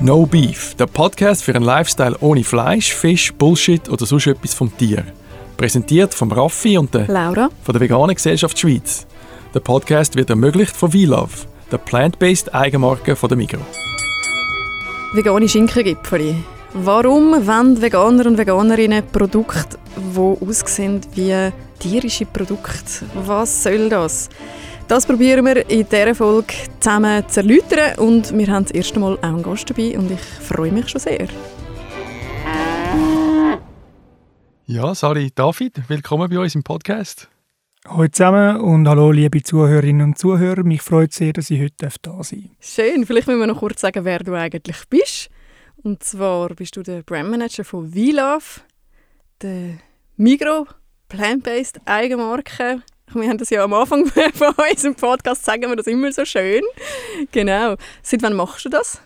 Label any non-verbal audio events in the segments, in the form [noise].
No Beef, der Podcast für einen Lifestyle ohne Fleisch, Fisch, Bullshit oder sonst etwas vom Tier. Präsentiert von Raffi und der Laura. von der Veganen Gesellschaft Schweiz. Der Podcast wird ermöglicht von V-Love, der plant-based Eigenmarke von der Migros. Vegane Schinkengipfeli. Warum wollen Veganer und Veganerinnen Produkte, die aussehen wie tierische Produkte? Was soll das? Das probieren wir in dieser Folge zusammen zu erläutern und wir haben das erste Mal auch einen Gast dabei und ich freue mich schon sehr. Ja, Sali David, willkommen bei uns im Podcast. Hallo zusammen und hallo liebe Zuhörerinnen und Zuhörer. Mich freut sehr, dass ich heute da sein Schön, vielleicht müssen wir noch kurz sagen, wer du eigentlich bist. Und zwar bist du der Brandmanager von VLove, der Migro Plant-Based Eigenmarke. Wir haben das ja am Anfang [laughs] von unserem Podcast, sagen wir das immer so schön. Genau. Seit wann machst du das?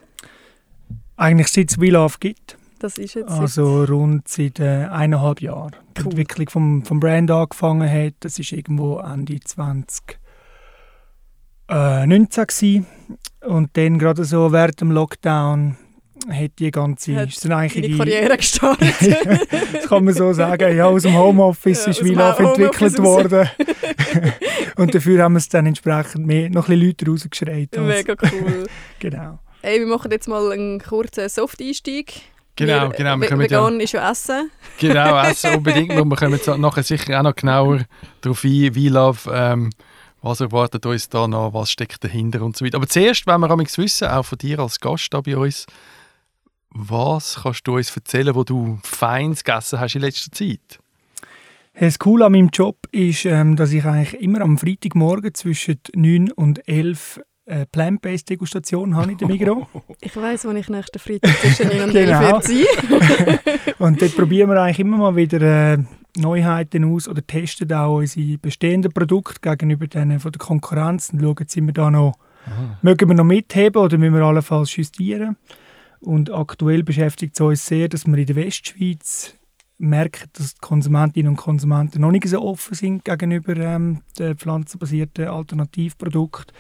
Eigentlich seit es WeLove gibt, Das ist jetzt also rund seit äh, eineinhalb Jahren. Die Cool. Entwicklung vom, vom Brand angefangen hat, das ist irgendwo Ende 2019 gewesen. Und dann gerade so während dem Lockdown hat die ganze, Hat ist dann eigentlich die- Karriere gestartet. [laughs] das kann man so sagen. Ja, aus dem Homeoffice Ja, ist Homeoffice entwickelt worden. [laughs] und dafür haben wir es dann entsprechend mehr, noch ein bisschen Leute rausgeschreit. Mega cool. [laughs] Genau. Hey, wir machen jetzt mal einen kurzen Soft-Einstieg. Genau, wir, genau, wir Ve- kommen ja- Vegan ist ja Essen. Genau, essen unbedingt. Und wir kommen jetzt nachher sicher auch noch genauer darauf ein, wie Love, ähm, was erwartet uns da noch, was steckt dahinter und so weiter. Aber zuerst wollen wir amigs wissen, auch von dir als Gast da bei uns, was kannst du uns erzählen, wo du Feins gegessen hast in letzter Zeit? Hey, Das Coole an meinem Job ist, ähm, dass ich eigentlich immer am Freitagmorgen zwischen 9 und 11 äh, Plant-Based Degustation habe in der Migros. [laughs] Ich weiss, wann ich nächsten Freitag zwischen 9 und [laughs] 11 Genau. werde sein. [laughs] und dort probieren wir eigentlich immer mal wieder äh, Neuheiten aus oder testen auch unsere bestehenden Produkte gegenüber denen von der Konkurrenz und schauen, sind wir da noch, mögen wir noch mitheben oder müssen wir allenfalls justieren. Und aktuell beschäftigt es uns sehr, dass wir in der Westschweiz merken, dass die Konsumentinnen und Konsumenten noch nicht so offen sind gegenüber ähm, den pflanzenbasierten Alternativprodukten.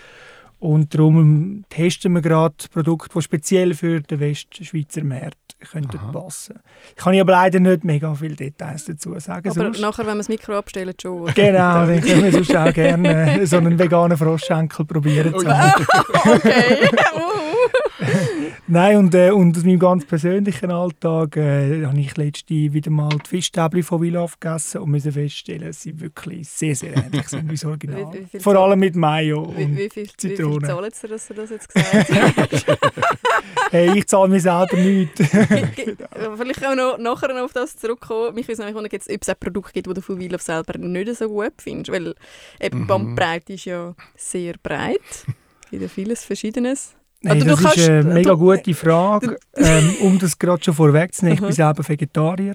Und darum testen wir gerade Produkte, die speziell für den Westschweizer Markt könnten Aha. passen. Ich kann aber leider nicht mega viele Details dazu sagen. Aber sonst. nachher, wenn wir das Mikro abstellen, schon. oder? Genau, dann [laughs] können wir sonst auch gerne so einen veganen Froschschenkel probieren. zu haben. [laughs] okay. [laughs] [laughs] Nein, und, äh, und aus meinem ganz persönlichen Alltag äh, habe ich letztens wieder mal die Fischstäbchen von Willow gegessen und musste feststellen, dass sie wirklich sehr, sehr ähnlich sind wie das Original. Wie- wie Vor allem mit Mayo. wie, Und, wie, viel, wie viel Zitrone. zahlen Sie, dass du das jetzt gesagt hast? [laughs] hey, ich zahle mir selber nichts. [laughs] Vielleicht können wir noch, nachher noch auf das zurückkommen. Mich würde nämlich wundern, ob es ein Produkt gibt, das du von of selber nicht so gut findest. Weil eben die Mhm. Bandbreite ist ja sehr breit. Ja vieles Verschiedenes. Hey, Also das ist eine mega gute Frage. [laughs] ähm, um das gerade schon vorwegzunehmen, ich Aha. bin selber Vegetarier.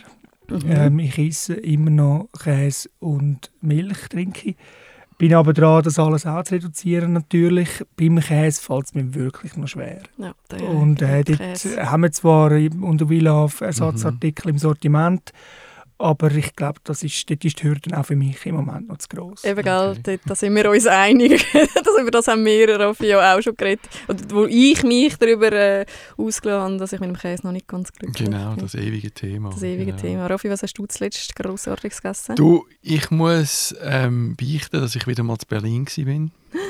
Mhm. Ähm, ich esse immer noch Käse und Milch, trinke. ich. Bin aber dran, das alles auch zu reduzieren natürlich. Beim Käse fällt es mir wirklich noch schwer. ja, Und äh, dort Käse. haben wir zwar unter Wilaf Ersatzartikel im Sortiment, aber ich glaube, das ist, dort ist die Hürde auch für mich im Moment noch zu gross. Eben, gell, Okay. dort, da sind wir uns einig. [laughs] das, über das haben wir, Raffi, ja auch schon geredet. Oder wo ich mich darüber äh, ausgelassen habe, dass ich mit dem Käse noch nicht ganz glücklich Genau, bin. das ewige Thema. Das ewige genau. Thema. Raffi, was hast du zuletzt grossartiges gegessen? Du, ich muss ähm, beichten, dass ich wieder mal zu Berlin war. [gasps]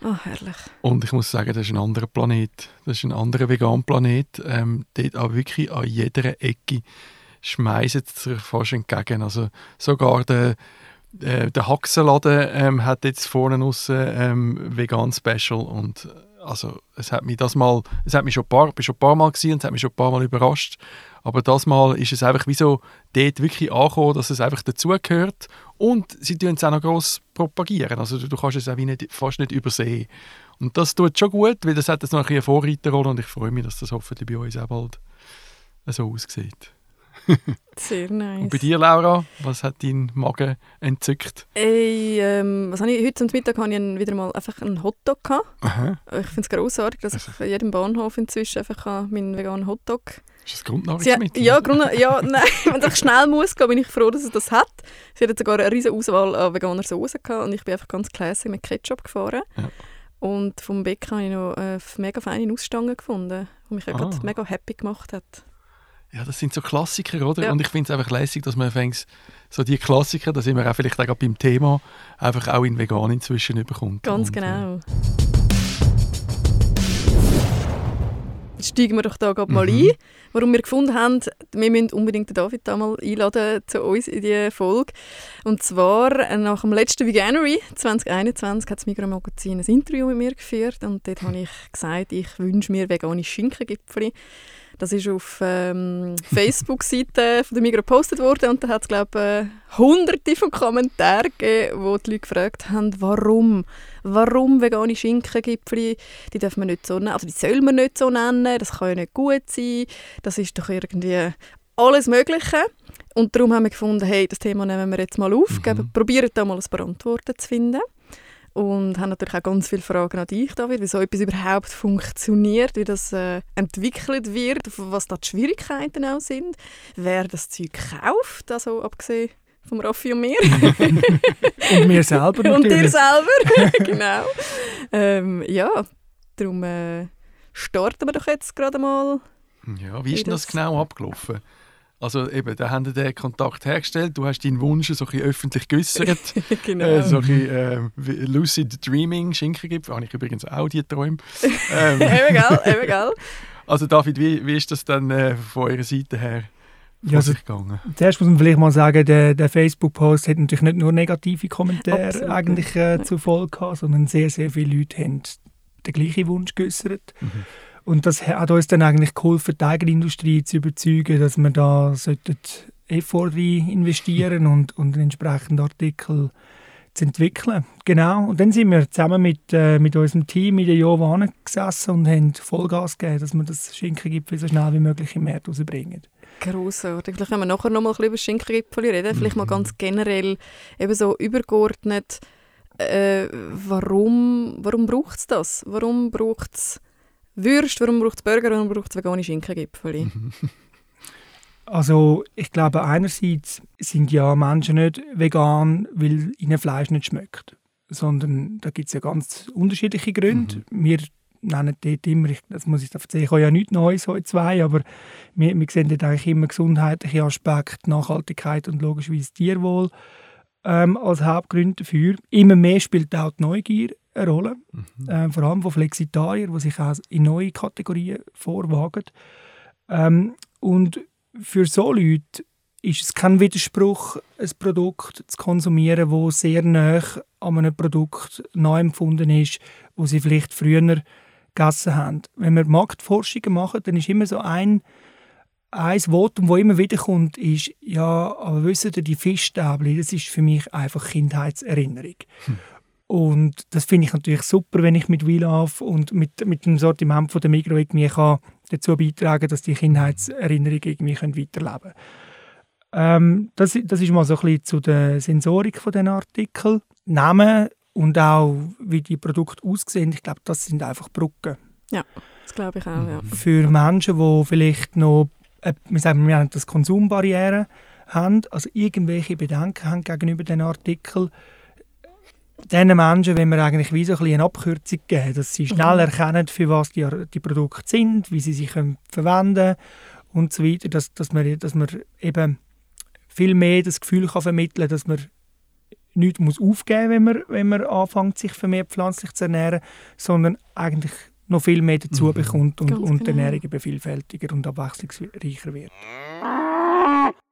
Oh, herrlich. Und ich muss sagen, das ist ein anderer Planet. Das ist ein anderer veganer Planet. Ähm, dort aber wirklich an jeder Ecke schmeißen sich fast entgegen. Also sogar der, äh, der Haxenladen ähm, hat jetzt vorne raus ähm, vegan Special und also es hat mich das mal, es hat mich schon ein paar, schon ein paar Mal gesehen und es hat mich schon ein paar Mal überrascht. Aber das Mal ist es einfach wie so dort wirklich angekommen, dass es einfach dazugehört und sie tun es auch noch gross propagieren. Also du, du kannst es auch nicht, fast nicht übersehen. Und das tut schon gut, weil das hat jetzt noch ein eine Vorreiterrolle und ich freue mich, dass das hoffentlich bei uns auch bald so aussieht. [laughs] Sehr nice. Und bei dir, Laura, was hat dein Magen entzückt? Ey, ähm, was habe ich, heute zum Mittag hatte ich wieder mal einfach einen Hotdog. Gehabt. Aha. Ich finde es grossartig, dass ich an jedem Bahnhof inzwischen einfach meinen veganen Hotdog Ist das Grundnahrungsmittel? ja, Grund, ja, [laughs] nein, wenn es schnell muss gehen, bin ich froh, dass es das hat. Sie hat sogar eine riesige Auswahl an veganer Soßen gehabt und ich bin einfach ganz classy mit Ketchup gefahren. Ja. Und vom Bäcker habe ich noch eine mega feine Ausstange gefunden, die mich ah. mega happy gemacht hat. Ja, das sind so Klassiker, oder? Ja. Und ich finde es einfach lässig, dass man fängt, so die Klassiker, da sind wir auch vielleicht auch beim Thema, einfach auch in vegan inzwischen bekommt. Ganz Und, genau. Äh, Jetzt steigen wir doch da gerade mal mhm. ein. Warum wir gefunden haben, wir müssen unbedingt den David da mal einladen zu uns in diese Folge. Und zwar äh, nach dem letzten Veganuary 2021 hat das Migros Magazin ein Interview mit mir geführt und dort habe ich gesagt, ich wünsche mir vegane Schinkengipfel. Das ist auf ähm, Facebook-Seite von der Migros gepostet worden und da hat es glaube äh, hunderte von Kommentaren gegeben, wo die Leute gefragt haben, warum, warum vegane Schinkengipfel, die darf man nicht so nennen, also die soll man nicht so nennen, das kann ja nicht gut sein, das ist doch irgendwie alles Mögliche. Und darum haben wir gefunden, hey, das Thema nehmen wir jetzt mal auf, mhm. probieren da mal ein paar Antworten zu finden und haben natürlich auch ganz viele Fragen an dich, David, wie so etwas überhaupt funktioniert, wie das äh, entwickelt wird, was da die Schwierigkeiten auch sind, wer das Zeug kauft, also abgesehen vom Raffi und mir. [laughs] und mir selber natürlich. [laughs] Und dir selber, [laughs] genau. Ähm, ja, darum äh, starten wir doch jetzt gerade mal. Ja, wie ist denn das genau abgelaufen? Also eben, da haben wir den Kontakt hergestellt, du hast deinen Wunsch so ein öffentlich geäußert. [laughs] genau. Äh, so ein bisschen, äh, Lucid Dreaming, Schinkengipfel, habe ich übrigens auch die Träume. [laughs] ähm. eben gell. Also David, wie, wie ist das dann äh, von eurer Seite her ja, also, gegangen? Zuerst muss man vielleicht mal sagen, der, der Facebook-Post hat natürlich nicht nur negative Kommentare Absolut. eigentlich äh, zur Folge gehabt, sondern sehr, sehr viele Leute haben den gleichen Wunsch geäußert. Mhm. Und das hat uns dann eigentlich geholfen, die eigene Industrie zu überzeugen, dass wir da Effort investieren und, und einen entsprechenden Artikel zu entwickeln. Genau. Und dann sind wir zusammen mit, äh, mit unserem Team in der Jova gesessen und haben Vollgas gegeben, dass wir das Schinkengipfel so schnell wie möglich im März rausbringen. Grossartig. Vielleicht können wir nachher noch mal ein bisschen über das Schinkengipfel reden. Vielleicht mal mhm. ganz generell, eben so übergeordnet, äh, warum, warum braucht es das? Warum braucht es Würst, warum braucht es Burger, warum braucht es vegane Schinkengipfel? [laughs] Also ich glaube einerseits sind ja Menschen nicht vegan, weil ihnen Fleisch nicht schmeckt, sondern da gibt es ja ganz unterschiedliche Gründe. Mhm. Wir nennen dort immer, das muss ich erzählen, ich habe ja nichts Neues heute zwei, aber wir, wir sehen dort eigentlich immer gesundheitliche Aspekte, Nachhaltigkeit und logischerweise Tierwohl ähm, als Hauptgründe dafür. Immer mehr spielt auch die Neugier eine Rolle, mhm. äh, vor allem von Flexitariern, die sich auch in neue Kategorien vorwagen. Ähm, und für so Leute ist es kein Widerspruch, ein Produkt zu konsumieren, das sehr nah an einem Produkt nachempfunden ist, wo sie vielleicht früher gegessen haben. Wenn wir Marktforschungen machen, dann ist immer so ein, ein Votum, das immer wieder kommt, ist, ja, aber wissen Sie, die Fischstäbchen, das ist für mich einfach Kindheitserinnerung. Hm. Und das finde ich natürlich super, wenn ich mit WeLove und mit, mit dem Sortiment von der Migro irgendwie kann dazu beitragen dass die Kindheitserinnerungen irgendwie können weiterleben ähm, das, das ist mal so ein bisschen zu der Sensorik von den Artikeln. Namen und auch wie die Produkte aussehen, ich glaube, das sind einfach Brücken. Ja, das glaube ich auch, ja. Für Menschen, die vielleicht noch, äh, wir sagen, wir haben das Konsumbarrieren haben, also irgendwelche Bedenken haben gegenüber den Artikeln, diesen Menschen wenn wir eigentlich wie so ein eine Abkürzung geben, dass sie schnell mhm. erkennen, für was die, die Produkte sind, wie sie sich können verwenden und so weiter, dass, dass, man, dass man eben viel mehr das Gefühl kann vermitteln kann, dass man nichts muss aufgeben muss, wenn man, wenn man anfängt, sich vermehrt pflanzlich zu ernähren, sondern eigentlich noch viel mehr dazu mhm. bekommt und, und die genau. Ernährung eben vielfältiger und abwechslungsreicher wird.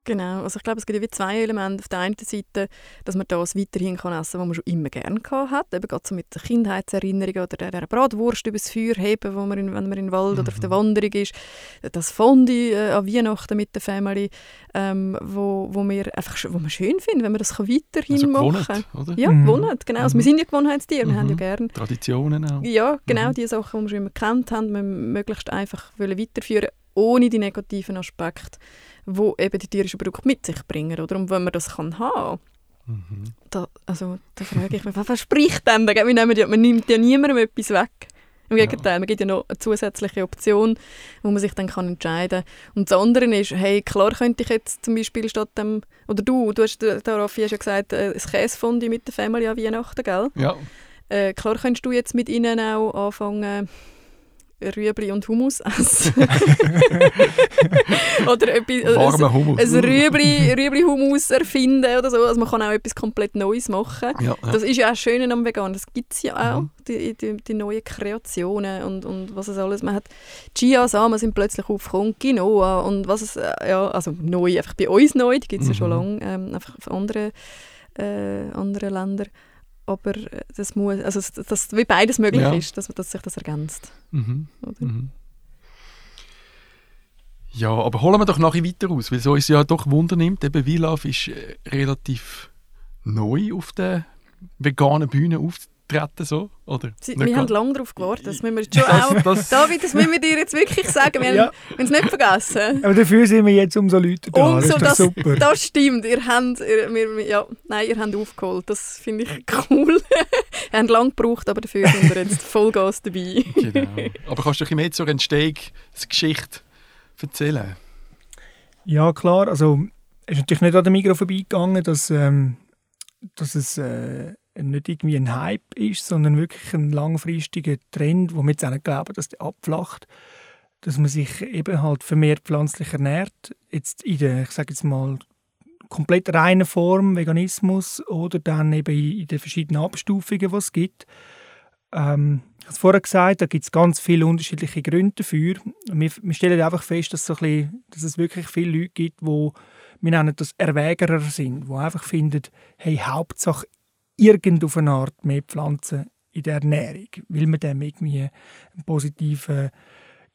Genau, also ich glaube, es gibt wie zwei Elemente. Auf der einen Seite, dass man das weiterhin kann essen kann, was man schon immer gerne hat. Eben gerade so mit der Kindheitserinnerung oder der, Bratwurst übers Feuer heben, wo man in, wenn man im Wald mhm. oder auf der mhm. Wanderung ist. Das Fondue äh, an Weihnachten mit der Family, ähm, wo, wo, wir einfach, wo man schön finden, wenn man das kann weiterhin also machen kann. oder? Ja, mhm. gewohnt, genau. Also wir mhm. sind ja Gewohnheitstiere, wir haben ja mhm. gerne... Traditionen auch. Ja, genau, die Sachen, die wir schon immer kennt haben, wir möglichst einfach weiterführen ohne die negativen Aspekte wo eben die tierischen Produkte mit sich bringen. Oder? Und wenn man das kann haben mhm. da, also, da frage ich mich, was verspricht denn? Man, nimmt ja, man nimmt ja niemandem etwas weg. Im Gegenteil, ja. man gibt ja noch eine zusätzliche Option, wo man sich dann kann entscheiden kann. Und das andere ist, hey, klar könnte ich jetzt zum Beispiel statt dem, oder du, du hast, der Raffi hast ja gesagt, äh, das Käsefondue mit der Family an Weihnachten, gell? Ja. Äh, klar könntest du jetzt mit ihnen auch anfangen, Rüebli und Hummus essen. [laughs] oder etwas, Warmer Hummus. ein Rüebli, Rüebli-Hummus erfinden oder so. Also man kann auch etwas komplett Neues machen. Ja, ja. Das ist ja auch das Schöne am Vegan. Das gibt es ja auch, Mhm. die, die, die neuen Kreationen und, und was es alles. Man hat Chia-Samen sind plötzlich aufgekommen, Quinoa und was es, äh, ja, also neu, einfach bei uns neu, die gibt es ja schon Mhm. lange, ähm, einfach auf andere, äh, andere Länder. Aber das muss, also dass, dass wie beides möglich Ja. ist, dass, dass sich das ergänzt. Mhm. Mhm. Ja, aber holen wir doch nachher weiter aus, weil so uns ja doch Wunder nimmt. Eben Wielaf ist äh, relativ neu auf der veganen Bühne auftreten, so, oder? Sie, wir haben lange darauf gewartet, das müssen wir jetzt schon auch... das, das, David, das müssen wir dir jetzt wirklich sagen, wir Ja. haben es nicht vergessen. Aber dafür sind wir jetzt umso Leute da. Umso, das das, super. das stimmt. Ihr habt, ihr, wir, ja, nein, ihr habt aufgeholt. Das finde ich cool. [laughs] ihr habt lange gebraucht, aber dafür sind wir jetzt Vollgas dabei. genau. Aber kannst du ein bisschen mehr zur Entstehungsgeschichte erzählen? Ja, klar. Also, es ist natürlich nicht an der Migro vorbeigegangen, dass, ähm, dass es äh, nicht irgendwie ein Hype ist, sondern wirklich ein langfristiger Trend, wo wir jetzt auch nicht glauben, dass der abflacht. Dass man sich eben halt vermehrt pflanzlich ernährt. Jetzt in der, ich sage jetzt mal, komplett reinen Form, Veganismus, oder dann eben in, den verschiedenen Abstufungen, die es gibt. Ähm, ich habe es vorher gesagt, da gibt es ganz viele unterschiedliche Gründe dafür. Wir, wir stellen einfach fest, dass, so ein bisschen, dass es wirklich viele Leute gibt, die wir nennen das Erwägerer sind, die einfach finden, hey, Hauptsache irgend auf eine Art mehr Pflanzen in der Ernährung, weil man dem irgendwie einen positiven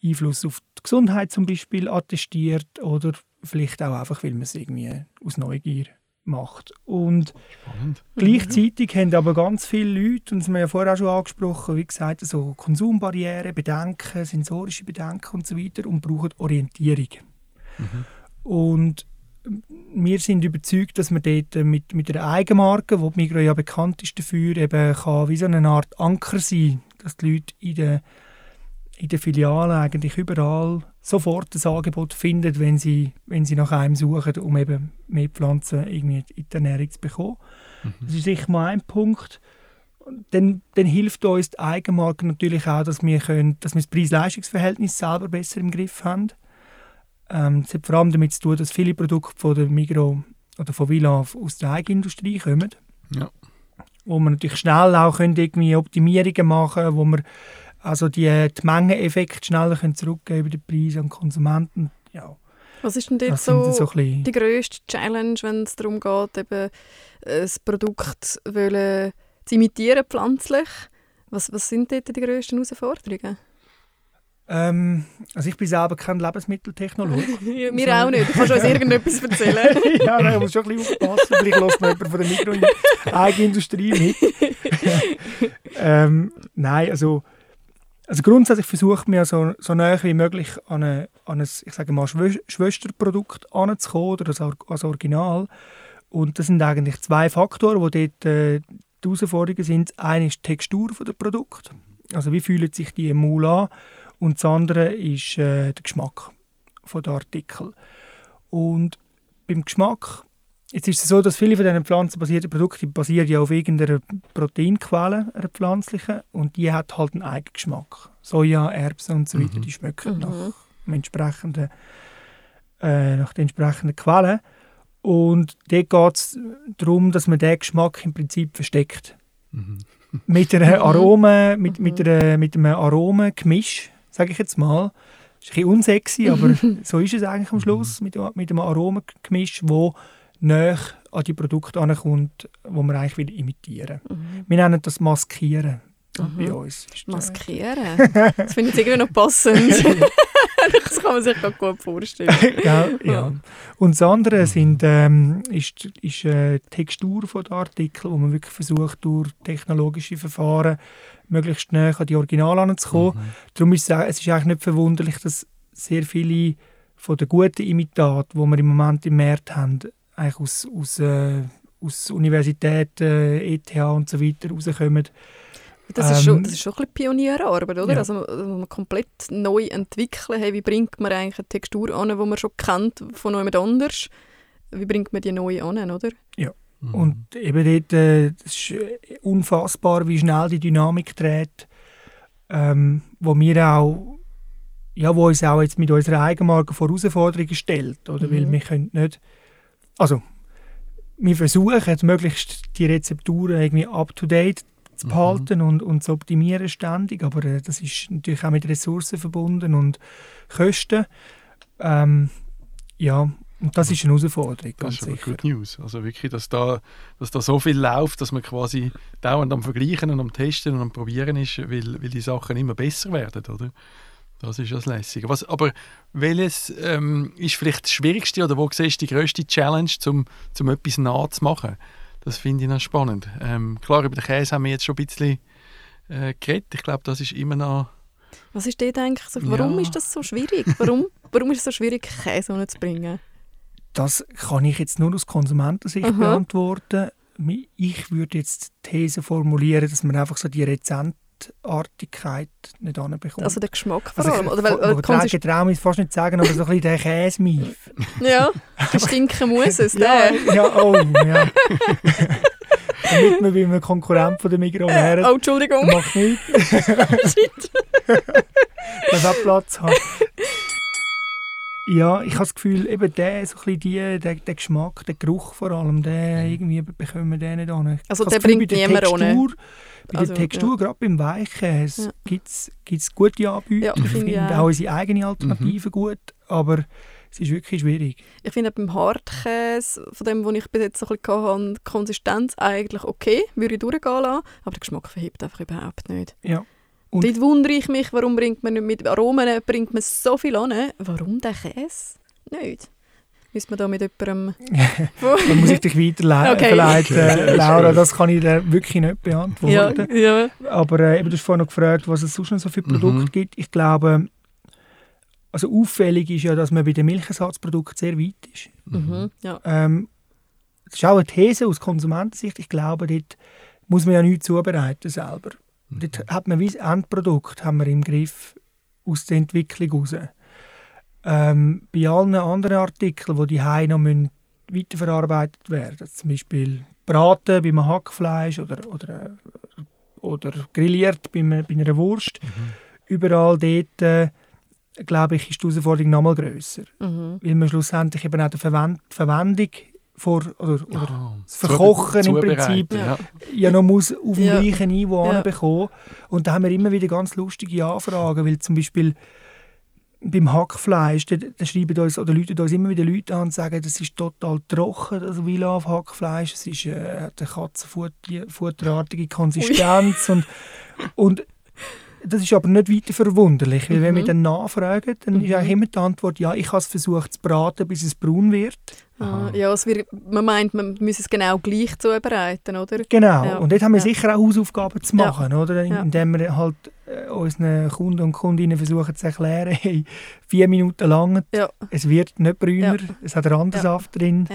Einfluss auf die Gesundheit zum Beispiel attestiert oder vielleicht auch einfach, weil man es irgendwie aus Neugier macht. Und Spannend. Gleichzeitig haben aber ganz viele Leute, und das haben wir ja vorher auch schon angesprochen, wie gesagt, so Konsumbarrieren, Bedenken, sensorische Bedenken und so weiter und brauchen Orientierung. Und wir sind überzeugt, dass man dort mit, mit einer Eigenmarke, wo die Migro ja bekannt ist dafür, eben kann wie so eine Art Anker sein, dass die Leute in den, in den Filialen eigentlich überall sofort das Angebot finden, wenn sie, wenn sie nach einem suchen, um eben mehr Pflanzen irgendwie in die Ernährung zu bekommen. Das ist sicher mal ein Punkt. Dann, dann hilft uns die Eigenmarke natürlich auch, dass wir, können, dass wir das Preis-Leistungs-Verhältnis selber besser im Griff haben. Ähm, das hat vor allem damit zu tun, dass viele Produkte von der Migro oder von Villa aus der Eigenindustrie kommen. Ja. Wo man natürlich schnell auch können irgendwie Optimierungen machen können, wo man also die, die Mengeneffekte schneller können zurückgeben den Preis an den Konsumenten. Ja, Was ist denn dort das so, so die grösste Challenge, wenn es darum geht, eben ein Produkt wollen, zu imitieren, pflanzlich? Was, was sind dort die grössten Herausforderungen? Ähm, also ich bin selber kein Lebensmitteltechnologe. [laughs] Wir auch nicht. Du kannst uns irgendetwas erzählen. [laughs] ja, nein, ich muss schon ein bisschen aufpassen. Vielleicht lässt noch jemand von der Mikro in die Eigenindustrie mit. [laughs] ähm, nein, also, also grundsätzlich versucht man ja so, so nah wie möglich an, eine, an ein, ich sage mal, Schwö Schwesterprodukt anzukommen oder als, Or- als Original. Und das sind eigentlich zwei Faktoren, die dort äh, die Herausforderungen sind. Das eine ist die Textur der Produkt. Also wie fühlen sich die im Maul an? Und das andere ist äh, der Geschmack von der Artikel. Und beim Geschmack, jetzt ist es so, dass viele von diesen pflanzenbasierten Produkten basieren ja auf irgendeiner Proteinquelle, einer pflanzlichen, und die hat halt einen eigenen Geschmack. Soja, Erbsen und so weiter, Mhm. die schmecken Mhm. nach, dem entsprechenden, äh, nach den entsprechenden Quellen. Und dort geht es darum, dass man den Geschmack im Prinzip versteckt. Mhm. Mit, einer Arome, mit, Mhm. mit, einer, mit einem Aromengemisch, sage ich jetzt mal. Das ist ein bisschen unsexy, aber [laughs] so ist es eigentlich am Schluss, mit, mit einem Aromengemisch, wo näher an die Produkte ankommt, wo man eigentlich will imitieren Mhm. Wir nennen das Maskieren Mhm. bei uns. Maskieren. Das finde ich irgendwie noch passend. [laughs] [laughs] das kann man sich gut vorstellen. [laughs] Gell? ja. Und das andere sind, ähm, ist, ist äh, die Textur der Artikel, wo man wirklich versucht, durch technologische Verfahren möglichst näher an die Originale heranzukommen. Mhm. Darum ist es, es ist eigentlich nicht verwunderlich, dass sehr viele von den guten Imitaten, die wir im Moment im Markt haben, eigentlich aus, aus, äh, aus Universitäten, ETH und so weiter rauskommen. Das ist, schon, Ähm, das ist schon ein bisschen Pionierarbeit, oder? ja. Also, also man komplett neu entwickeln. Hey, wie bringt man eigentlich eine Textur an, die man schon kennt von jemand anders? Wie bringt man die neu an, oder? Mhm. Und eben dort äh, ist unfassbar, wie schnell die Dynamik dreht, ähm, wo wir auch ja, wo uns auch jetzt mit unserer Eigenmarke vor Herausforderungen stellt. Oder? Mhm. Weil wir können nicht... Also, wir versuchen möglichst die Rezepturen irgendwie up-to-date zu behalten mhm. und, und zu optimieren ständig, aber äh, das ist natürlich auch mit Ressourcen verbunden und Kosten. Ähm, ja, und das ist eine Herausforderung, ganz das ist sicher. Good News. Also wirklich, dass da, dass da so viel läuft, dass man quasi dauernd am Vergleichen und am Testen und am Probieren ist, weil, weil die Sachen immer besser werden, oder? Das ist das Lässige. Was, aber welches ähm, ist vielleicht das Schwierigste oder wo siehst du die grösste Challenge, um zum etwas nachzumachen? Das finde ich noch spannend. Ähm, klar, über den Käse haben wir jetzt schon ein bisschen äh, geredet. Ich glaube, das ist immer noch... Was ist dir eigentlich so, warum ja. ist das so schwierig? Warum, [laughs] warum ist es so schwierig, Käse zu bringen? Das kann ich jetzt nur aus Konsumentensicht Aha. beantworten. Ich würde jetzt die These formulieren, dass man einfach so die Rezent Artigkeit nicht anbekommt. Also der Geschmack vor allem? Also ich, oder weil, ich traue mich fast nicht sagen, aber so ein bisschen der Käsemeif. [laughs] ja, der stinken muss es, ja, ja, oh, ja. Damit man bei einem Konkurrent von der Migros her. Oh, Entschuldigung. Macht nichts. Shit. [laughs] Dass auch Platz hat. Ja, ich habe das Gefühl, eben der, so ein die, der, der Geschmack, der Geruch vor allem, der irgendwie bekommen wir den nicht an. Also der bringt niemand ohne. Bei also, der Textur, ja. gerade beim Weichkäse, ja. gibt es gute Anbieter. Ja, ich finde ja. auch unsere eigene Alternative mhm. gut, aber es ist wirklich schwierig. Ich finde beim Hartkäse, von dem, was ich bis jetzt so ein bisschen hatte, die Konsistenz eigentlich okay, würde ich durchgehen lassen, aber der Geschmack verhebt einfach überhaupt nicht. Ja. Und Dort wundere ich mich, warum bringt man nicht mit Aromen bringt man so viel an. Warum der Käse? Nicht. Müssen wir da mit jemandem... [laughs] da muss ich dich weiterleiten, okay. [laughs] Laura. Das kann ich dir wirklich nicht beantworten. Ja, ja. Aber äh, eben, du hast vorhin noch gefragt, was es sonst noch so viele Produkte mhm. gibt. Ich glaube, also auffällig ist ja, dass man bei den Milchersatzprodukten sehr weit ist. Mhm, ja. ähm, das ist auch eine These aus Konsumentensicht. Ich glaube, dort muss man ja nichts zubereiten selber. Mhm. Dort hat man wie das Endprodukt haben wir im Griff aus der Entwicklung heraus. Ähm, bei allen anderen Artikeln, die die noch müssen weiterverarbeitet werden, zum Beispiel braten beim Hackfleisch oder, oder, oder grilliert bei, bei einer Wurst, mhm. überall dort, äh, glaube ich, ist die Herausforderung noch mal grösser. Mhm. Weil man schlussendlich eben auch die Verwend Verwendung vor, oder, oder oh, das Verkochen im Prinzip ja. ja noch muss auf dem ja. gleichen Niveau ja. bekommen. Und da haben wir immer wieder ganz lustige Anfragen, weil zum Beispiel beim Hackfleisch, da, da schreiben uns oder Leute uns immer wieder Leute an und sagen, das ist total trocken, das Villa auf Hackfleisch, es ist, äh, hat eine katzenfutterartige Konsistenz und, und das ist aber nicht weiter verwunderlich, weil mhm. wenn wir mhm. dann nachfragen, dann mhm. ist eigentlich immer die Antwort, ja, ich habe es versucht zu braten, bis es braun wird. Ah, ja, es wird, man meint, man müsse es genau gleich zubereiten, oder? Genau, ja. und dort haben wir ja. sicher auch Hausaufgaben zu machen, ja. oder? indem wir halt äh, unseren Kunden und Kundinnen versuchen zu erklären, [laughs] hey, vier Minuten lang, es wird nicht brüner, es hat Randensaft drin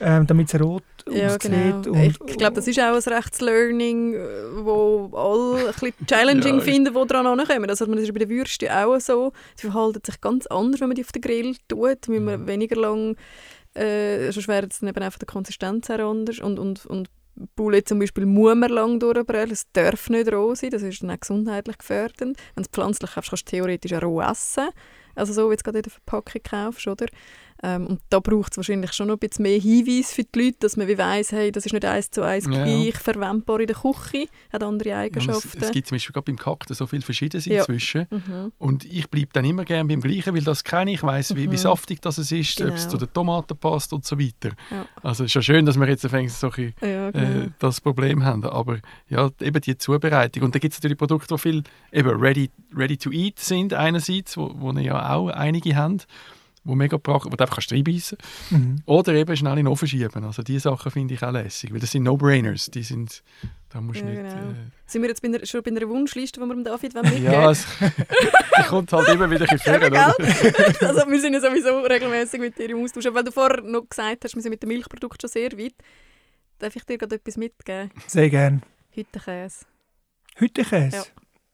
ähm, damit es rot ja, aussieht. Genau. Und, ich glaube, das ist auch ein Rechtslearning, äh, wo alle ein bisschen [laughs] challenging ja, finden, die daran ankommen. Also, das ist bei den Würsten auch so. Sie verhalten sich ganz anders, wenn man die auf den Grill tut. Wenn man weniger lang, äh, sonst wäre es dann eben einfach die Konsistenz her anders. Und, und, und Poulet zum Beispiel muss man lang durchbrennen, es darf nicht roh sein, das ist dann auch gesundheitlich gefährdend. Wenn du es pflanzlich kaufst, kannst du theoretisch auch roh essen. Also so, wie du es gerade in der Verpackung kaufst, oder? Ähm, und da braucht es wahrscheinlich schon noch ein bisschen mehr Hinweis für die Leute, dass man wie weiss, hey, das ist nicht eins zu eins ja. gleich verwendbar in der Küche, hat andere Eigenschaften. Ja, es, es, gibt zum Beispiel gerade beim Kaktus so viele verschiedene ja. inzwischen. Mhm. Und ich bleibe dann immer gerne beim Gleichen, weil das kenne ich, weiss, wie, mhm. wie saftig das ist, genau. ob es zu den Tomaten passt und so weiter. Ja. Also es ist schon schön, dass wir jetzt so ein, äh, genau. das Problem haben, aber ja, eben die Zubereitung. Und da gibt es natürlich Produkte, die viel eben ready, ready to eat sind einerseits, wo, wo ja auch einige haben wo mega praktisch, wo du einfach reinbeissen mhm. Oder eben schnell in den Ofen schieben. Also diese Sachen finde ich auch lässig, weil das sind No-Brainers. Die sind, da musst ja, nicht... Genau. Äh, sind wir jetzt bei einer, schon bei einer Wunschliste, die wir dem David mitgeben Ja, es, [laughs] kommt halt immer wieder ein bisschen [laughs] Also wir sind ja sowieso regelmäßig mit dir im Austausch. Weil du vorher noch gesagt hast, wir sind mit dem Milchprodukt schon sehr weit. Darf ich dir gerade etwas mitgeben? Sehr gerne. Hüttenkäse. Hüttenkäse? Ja.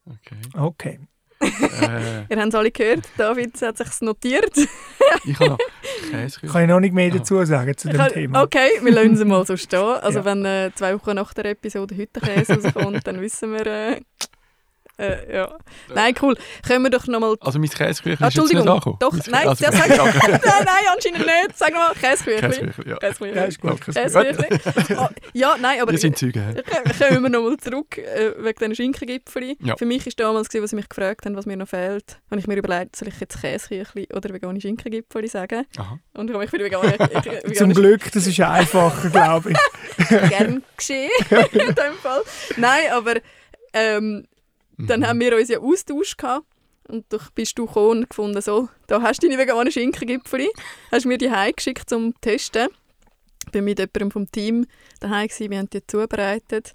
Okay. Okay. Äh, [laughs] Ihr habt es alle gehört, David hat sich notiert. [laughs] ich habe noch Käseküche. Kann ich noch nicht mehr dazu sagen zu dem Kann- Thema. Okay, wir lassen es mal so [laughs] stehen. Also Ja. wenn äh, zwei Wochen nach der Episode heute Käse rauskommt, dann wissen wir... Äh, [laughs] äh, ja. Nein, cool. Können wir doch nochmal... Also mein Käseküche Ah, ist jetzt nicht Entschuldigung. angekommen. Doch, nein, also, das sag- [laughs] [laughs] nein, nein, anscheinend nicht. Sag nochmal, Käseküchli. Käseküche, ja. Käseküchli. Ja, ist gut. Okay, Käseküchli. Ah, ja, nein, aber... Wir sind Zeugen. Kommen wir nochmal zurück äh, wegen diesen Schinkengipfeli. Ja. Für mich war damals, gewesen, was sie mich gefragt haben, was mir noch fehlt, habe ich mir überlegt, soll ich jetzt Käseküchli oder vegane Schinkengipfeli sagen? Aha. Und ich habe für die vegane, vegane Zum Glück, das ist einfacher, glaube ich. gern geschehen in dem Fall. Nein, aber ähm, dann Mhm. haben wir uns ja Austausch gehabt. Und doch bist du gekommen und gefunden, so, da hast du deine veganen Schinkengipfeli. Hast mir die geschickt zum Testen. Ich war mit jemandem vom Team daheim, gewesen, wir haben die zubereitet.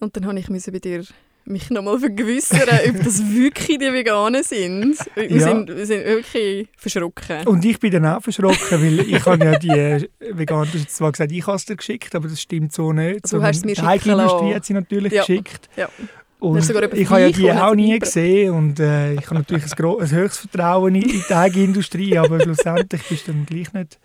Und dann habe ich bei dir mich nochmal vergewissern, [laughs] ob das wirklich die Veganen sind. Wir, Ja. sind, wir sind wirklich verschrocken. Und ich bin dann auch verschrocken, weil ich habe ja die äh, vegan, du hast zwar gesagt, ich habe es dir geschickt, aber das stimmt so nicht. Du hast es mir schicken lassen. hat sie natürlich Ja. geschickt. Ja. Ich habe ja die auch nie gesehen und äh, ich habe natürlich ein, ein höchstes Vertrauen in in die Teigindustrie, aber schlussendlich bist du dann gleich nicht.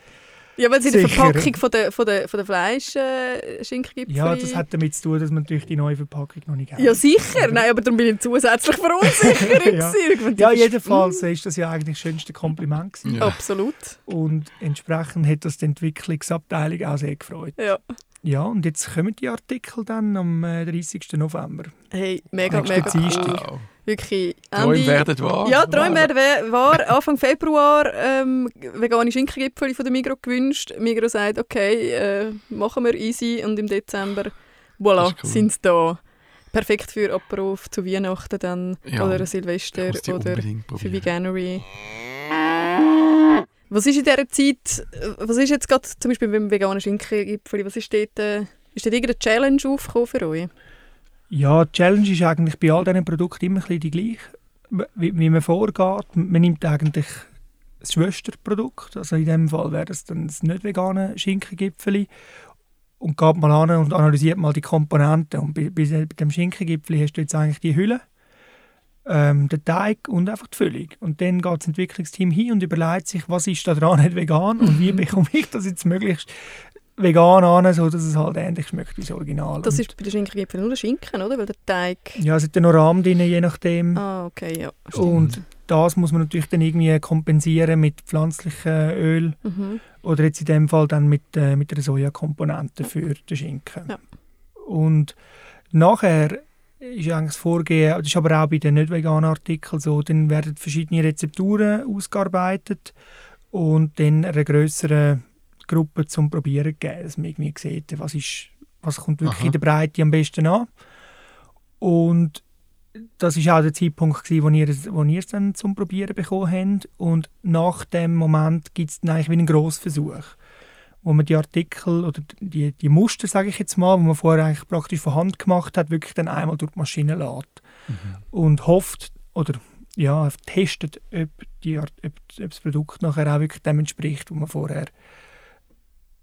Ja, weil sie in der. Verpackung von der, von der, von der Fleisch-Schinkengipfel... Ja, das hat damit zu tun, dass man natürlich die neue Verpackung noch nicht hat. Ja, sicher. Nein, aber darum bin ich zusätzlich verunsichert. [laughs] Ja. Ja, jedenfalls ist das ja eigentlich das schönste Kompliment gewesen. Ja. Absolut. Und entsprechend hat das die Entwicklungsabteilung auch sehr gefreut. Ja. Ja, und jetzt kommen die Artikel dann am äh, 30. November. Hey, mega, mega cool. Wow. Wirklich. Träume werden wahr. Ja, Träume werden wa- wahr. [laughs] Anfang Februar ähm, vegane Schinkengipfel von der Migros gewünscht. Migros sagt, okay, äh, machen wir easy. Und im Dezember, voilà, cool. sind sie da. Perfekt für Abruf zu Weihnachten dann Ja, oder Silvester oder für. Veganery. Was ist in dieser Zeit, äh, was ist jetzt gerade zum Beispiel beim veganen Schinkengipfel, was ist dort, äh, ist dort irgendeine Challenge aufgekommen für euch? Ja, die Challenge ist eigentlich bei all diesen Produkten immer ein bisschen die gleiche. Wie, man vorgeht, man nimmt eigentlich das Schwesterprodukt, also in dem Fall wäre das dann das nicht vegane Schinkengipfeli und geht mal an und analysiert mal die Komponenten. Und bei, bei bei dem Schinkengipfeli hast du jetzt eigentlich die Hülle, ähm, den Teig und einfach die Füllung. Und dann geht das Entwicklungsteam hin und überlegt sich, was ist da dran [laughs] nicht vegan und wie bekomme ich das jetzt möglichst vegan an, sodass es halt ähnlich schmeckt wie das Original. Das ist bei den Schinkengipfeln nur der Schinken, oder? Weil der Teig... ja, es hat ja noch Rahm drin, je nachdem. Ah, okay, ja. stimmt. und das muss man natürlich dann irgendwie kompensieren mit pflanzlichem Öl Mhm. oder jetzt in dem Fall dann mit, äh, mit einer Sojakomponente für den Schinken. Ja. Und nachher ist eigentlich das Vorgehen, das ist aber auch bei den nicht veganen Artikeln so, dann werden verschiedene Rezepturen ausgearbeitet und dann einer grösseren Gruppe zum Probieren gegeben, dass man irgendwie sieht, was, ist, was kommt wirklich Aha. in der Breite am besten an. Und das ist auch der Zeitpunkt, gewesen, wo ihr, es- wo ihr es dann zum Probieren bekommen habt. Und nach dem Moment gibt es dann eigentlich wie einen Grossversuch, wo man die Artikel oder die, die Muster, sage ich jetzt mal, die man vorher eigentlich praktisch von Hand gemacht hat, wirklich dann einmal durch die Maschine lässt. Und hofft oder ja, testet, ob, die, Art- ob, ob das Produkt nachher auch wirklich dem entspricht, was man vorher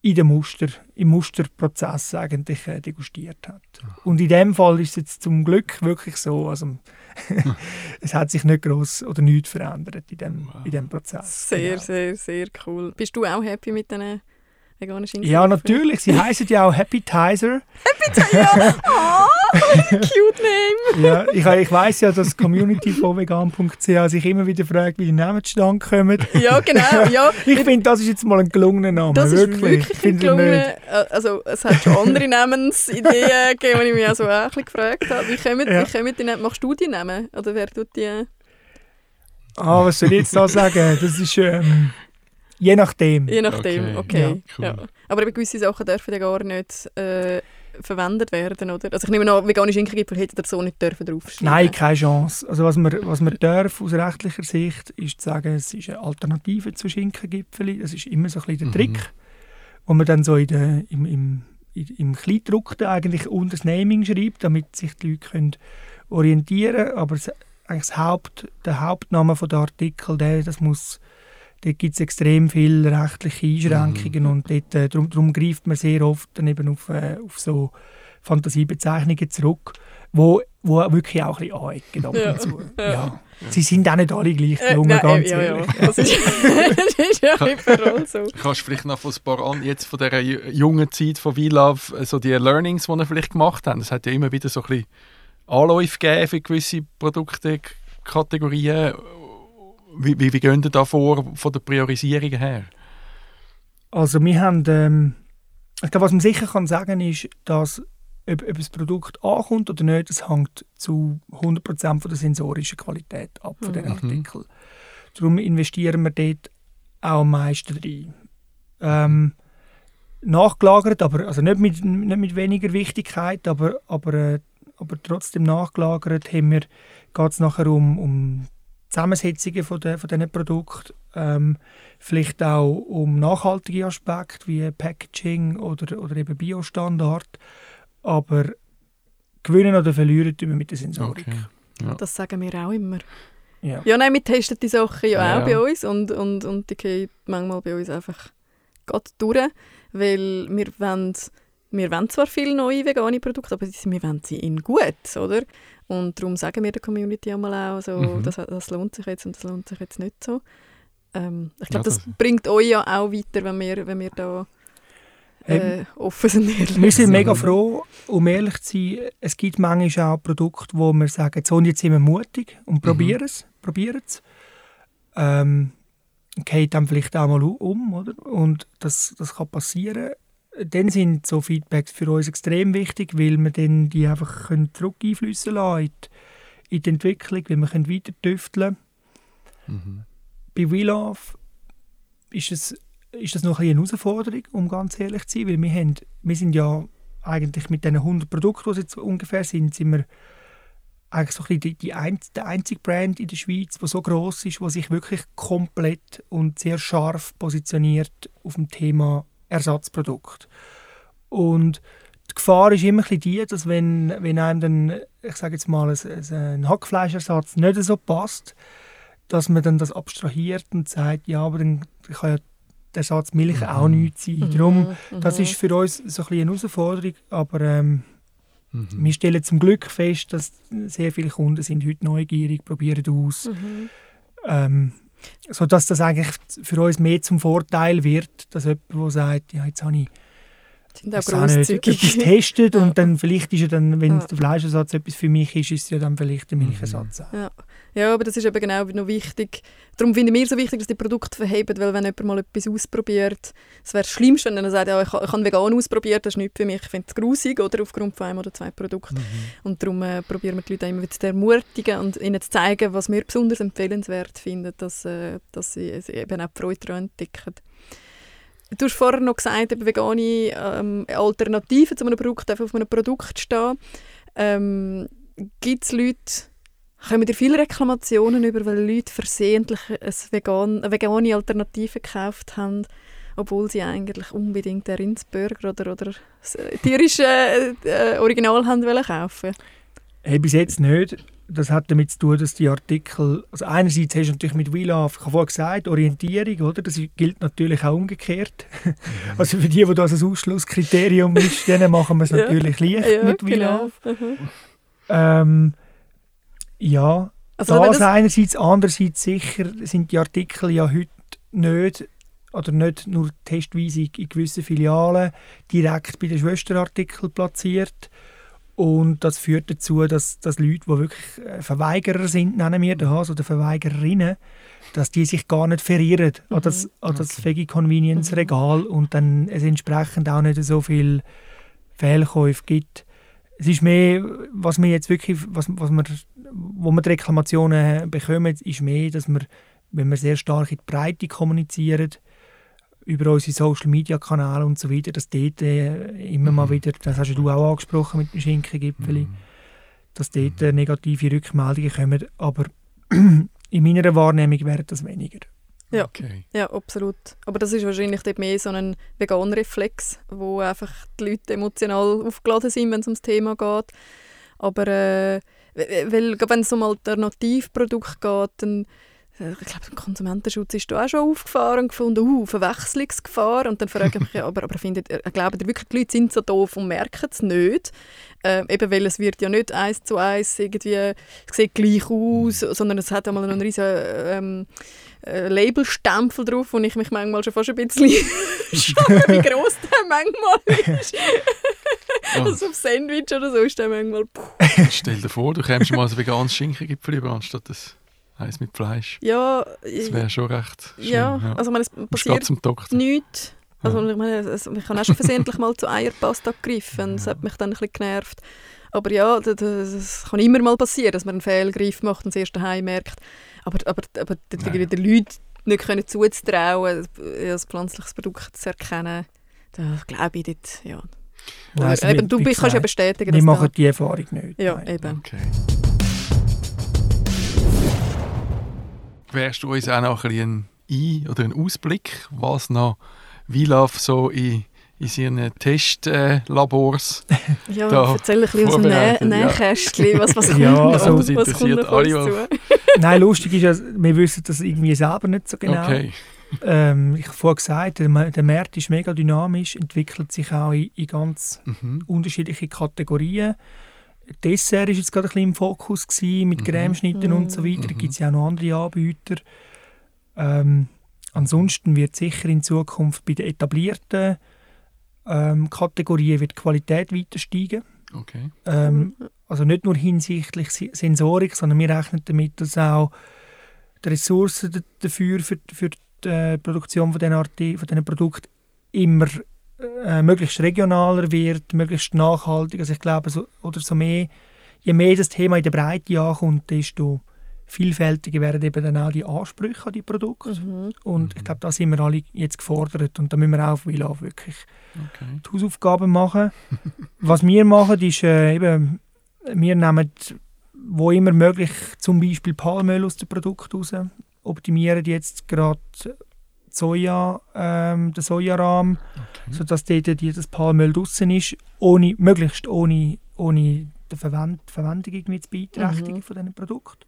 in dem Muster, im Musterprozess eigentlich äh, degustiert hat. Und in dem Fall ist es jetzt zum Glück wirklich so, also [laughs] es hat sich nicht groß oder nichts verändert in dem, in dem Prozess. Sehr, Genau. sehr, sehr cool. Bist du auch happy mit diesen Schinkengipfeln? Ja, natürlich. Sie heißen ja auch Happy Tizer. ja. Oh, [laughs] cute name. Ja, ich, ich weiß ja, dass Community von vegan.ch sich immer wieder fragt, wie die Namen zustande kommen. Ja, genau. Ja. [laughs] Ich finde, das ist jetzt mal ein gelungener Name. Das ist wirklich. wirklich ein Finde ich gelungen. nicht. Äh, Also, es hat schon andere Namensideen [laughs] gegeben, die ich mich also auch ein bisschen gefragt habe. Wie kommen, Ja. wie kommen die Namen? Machst du die Namen? Oder wer tut die? Ah, was soll ich jetzt da sagen? Das ist ähm, je nachdem. Je nachdem, okay. Okay, Ja, ja, cool. Aber eben gewisse Sachen dürfen ja gar nicht äh, verwendet werden, oder? Also ich nehme an, vegane Schinkengipfel hätten ihr so nicht dürfen draufschreiben. Nein, keine Chance. Also was man, was man darf aus rechtlicher Sicht, ist zu sagen, es ist eine Alternative zu Schinkengipfeli. Das ist immer so ein bisschen der Mhm. Trick, wo man dann so in der, im, im, im Kleindruckten eigentlich unter das Naming schreibt, damit sich die Leute können orientieren können. Aber es, eigentlich das Haupt, der Hauptname von der Artikel, der, das muss, dort gibt es extrem viele rechtliche Einschränkungen Mhm. und dort, äh, darum, darum greift man sehr oft dann eben auf, äh, auf so Fantasiebezeichnungen zurück. wo, wo wirklich auch ein bisschen anecken ab zu. Ja. Sie sind auch nicht alle gleich gelungen, Äh, nein, ganz ja, ja. Das ist, [laughs] das ist ja überall so. Kannst du vielleicht noch von ein paar an, jetzt von dieser ju- jungen Zeit von WeLove, äh, so die Learnings, die ihr vielleicht gemacht habt, es hat ja immer wieder so ein bisschen Anläufe gegeben für gewisse Produkte, Kategorien. Wie, wie, wie gehen ihr da vor, von der Priorisierung her? Also wir haben, ähm, ich glaube, was man sicher kann sagen ist, dass ob, ob das Produkt ankommt oder nicht, das hängt zu 100% von der sensorischen Qualität ab von den Mhm. Artikeln. Darum investieren wir dort auch am meisten rein. Ähm, nachgelagert, aber also nicht mit, nicht mit weniger Wichtigkeit, aber, aber, äh, aber trotzdem nachgelagert haben wir, geht es nachher um, um Zusammensetzungen von, der, von diesen Produkten, ähm, vielleicht auch um nachhaltige Aspekte wie Packaging oder, oder eben Biostandard, aber gewinnen oder verlieren tun wir mit der Sensorik. Okay. Das sagen wir auch immer. Ja. Ja, nein, wir testen die Sachen ja, Ja, auch ja. bei uns und, und, und die gehen manchmal bei uns einfach gerade durch, weil wir wollen, wir wollen zwar viele neue vegane Produkte, aber wir wollen sie in gut, oder? Und darum sagen wir der Community einmal auch, so, Mhm. das, das lohnt sich jetzt und das lohnt sich jetzt nicht so. Ähm, ich Ja, glaube, das, das- bringt euch ja auch weiter, wenn wir, wenn wir da äh, offen sind. ehrlich. Wir sind mega froh, um ehrlich zu sein, es gibt manchmal auch Produkte, wo wir sagen, so und jetzt sind wir mutig und probieren es. Probieren es. Ähm, geht dann vielleicht auch mal um, oder? Und das, das kann passieren. Dann sind so Feedbacks für uns extrem wichtig, weil wir dann die einfach können zurück einfließen lassen in die, in die Entwicklung, weil wir können weiter tüfteln Mhm. bei We Love ist, es, ist das noch ein eine Herausforderung, um ganz ehrlich zu sein, weil wir, haben, wir sind ja eigentlich mit diesen 100 Produkten, die jetzt ungefähr sind, sind wir eigentlich so ein die, die ein, der einzige Brand in der Schweiz, der so groß ist, der sich wirklich komplett und sehr scharf positioniert auf dem Thema Ersatzprodukt. Und die Gefahr ist immer ein die, dass wenn, wenn einem dann, ich sage jetzt mal, ein, ein Hackfleischersatz nicht so passt, dass man dann das abstrahiert und sagt, ja, aber dann kann ja der Ersatz Milch auch nichts sein. Darum, Mhm, das mhm. ist für uns so ein eine Herausforderung, aber ähm, Mhm. wir stellen zum Glück fest, dass sehr viele Kunden sind heute neugierig, probieren aus, Mhm. ähm, sodass das eigentlich für uns mehr zum Vorteil wird, dass jemand, der sagt, ja, jetzt habe ich sind auch etwas [laughs] Ja. und dann vielleicht ist ja dann, wenn Ja. der Fleischersatz etwas für mich ist, ist es ja dann vielleicht der Milchersatz auch. Ja. Ja, aber das ist eben genau noch wichtig. Darum finden wir so wichtig, dass die Produkte verheben, weil wenn jemand mal etwas ausprobiert, es wäre das Schlimmste, wenn er sagt, ja, ich, ich habe vegan ausprobiert, das ist nichts für mich, ich finde es grusig, oder aufgrund von einem oder zwei Produkten. Und darum äh, probieren wir die Leute immer wieder zu ermutigen und ihnen zu zeigen, was wir besonders empfehlenswert finden, dass, äh, dass sie, sie eben auch die Freude daran entdecken. Du hast vorher noch gesagt, eben vegane ähm, Alternativen zu einem Produkt, einfach auf einem Produkt stehen. Ähm, Gibt es Leute, kommen dir viele Reklamationen über, weil Leute versehentlich ein vegan, eine vegane Alternative gekauft haben, obwohl sie eigentlich unbedingt den Rindsburger oder, oder äh, tierische äh, Original haben wollen kaufen Hey, bis jetzt nicht. Das hat damit zu tun, dass die Artikel, also einerseits hast du natürlich mit We Love, ich habe vorhin gesagt, Orientierung, oder? Das gilt natürlich auch umgekehrt. Also für die, die das ein Ausschlusskriterium ist, denen machen wir es [laughs] Ja. natürlich leicht mit We Love. Mhm. Ähm, ja, Also das, das, einerseits, andererseits sicher sind die Artikel ja heute nicht oder nicht nur testweise in gewissen Filialen direkt bei den Schwesterartikeln platziert. Und das führt dazu, dass, dass Leute, die wirklich äh, Verweigerer sind, nennen wir das, oder Verweigererinnen, dass die sich gar nicht verirren an das, an das Veggie-Convenience-Regal und dann es entsprechend auch nicht so viel Fehlkäufe gibt. Es ist mehr, was wir jetzt wirklich, was, was wir, wo wir die Reklamationen bekommen, ist mehr, dass wir, wenn wir sehr stark in die Breite kommunizieren, über unsere Social Media Kanäle und so weiter, dass dort äh, immer mal wieder, das hast du auch angesprochen mit dem Schinkengipfeli, dass dort äh, negative Rückmeldungen kommen, aber [clears throat] in meiner Wahrnehmung wäre das weniger. Ja. Okay. ja, absolut. Aber das ist wahrscheinlich dort mehr so ein Vegan-Reflex, wo einfach die Leute emotional aufgeladen sind, wenn es ums Thema geht. Aber äh, weil, wenn es um Alternativprodukte geht, dann äh, ich glaube, der Konsumentenschutz ist da auch schon aufgefahren und gefunden, uh, Verwechslungsgefahr. Und dann frage ich mich, ja, aber, aber findet, äh, glaubt ihr wirklich, die Leute sind so doof und merken es nicht? Ähm, eben, weil es wird ja nicht eins zu eins irgendwie, es sieht gleich aus, sondern es hat einmal einen riesen ähm, äh, Labelstempel drauf, und ich mich manchmal schon fast ein bisschen [laughs] schaue, wie groß der manchmal ist. also auf Sandwich oder so ist der manchmal... Stell dir vor, du kämst mal ein veganes Schinkengipfel über, anstatt das Eis mit Fleisch. Ja, Das wäre schon recht schön. ja, also ich meine, es passiert zum Doktor. nichts. Also ich meine, es- ich habe auch schon versehentlich mal zu Eierpasta gegriffen und das hat mich dann ein bisschen genervt. Aber ja, das, das kann immer mal passieren, dass man einen Fehlgriff macht und es erst daheim merkt. Aber, aber, aber den, den Leuten nicht können zuzutrauen, ein pflanzliches Produkt zu erkennen, da glaube ich dort, ja. Nein, also eben, du bist- kannst ja bestätigen, Wir dass machen da, die Erfahrung nicht. Ja, Nein. eben. Okay. Wärst du uns auch noch ein, ein oder einen Ausblick, was noch Wildaf so in, in seinen Testlabors [laughs] Ja, da erzähl ein bisschen aus dem Nä vorbereitet, ja. Nähkästchen, was, was [laughs] kommt Ja, noch? also- Das was kommt interessiert noch uns alle? [laughs] Nein, lustig ist, ja, wir wissen das irgendwie selber nicht so genau. Okay. Ähm, ich habe vorhin gesagt, der, der Markt ist mega dynamisch, entwickelt sich auch in, in ganz Mhm. unterschiedliche Kategorien. Dessert ist jetzt gerade ein bisschen im Fokus gewesen, mit Mhm. Cremeschnitten und so weiter. Da Mhm. gibt es ja auch noch andere Anbieter. Ähm, ansonsten wird sicher in Zukunft bei den etablierten ähm, Kategorien wird die Qualität weiter steigen. okay. Ähm, also nicht nur hinsichtlich Si- Sensorik, sondern wir rechnen damit, dass auch die Ressourcen dafür für, für die äh, Produktion von diesen, Arti von diesen Produkten immer äh, möglichst regionaler wird, möglichst nachhaltig. Also ich glaube, so, oder so mehr, je mehr das Thema in der Breite ankommt, desto vielfältiger werden eben dann auch die Ansprüche an die Produkte. Mhm. Und ich glaube, da sind wir alle jetzt gefordert und da müssen wir auch auf wirklich okay. die Hausaufgaben machen. [laughs] Was wir machen, ist äh, eben, wir nehmen wo immer möglich zum Beispiel Palmöl aus dem Produkt raus, optimieren jetzt gerade Soja, ähm, den Sojarahmen, okay. sodass dort das Palmöl draußen ist, ohne, möglichst ohne, ohne die Verwend Verwendung irgendwie zu beeinträchtigen Mhm. von diesen Produkten.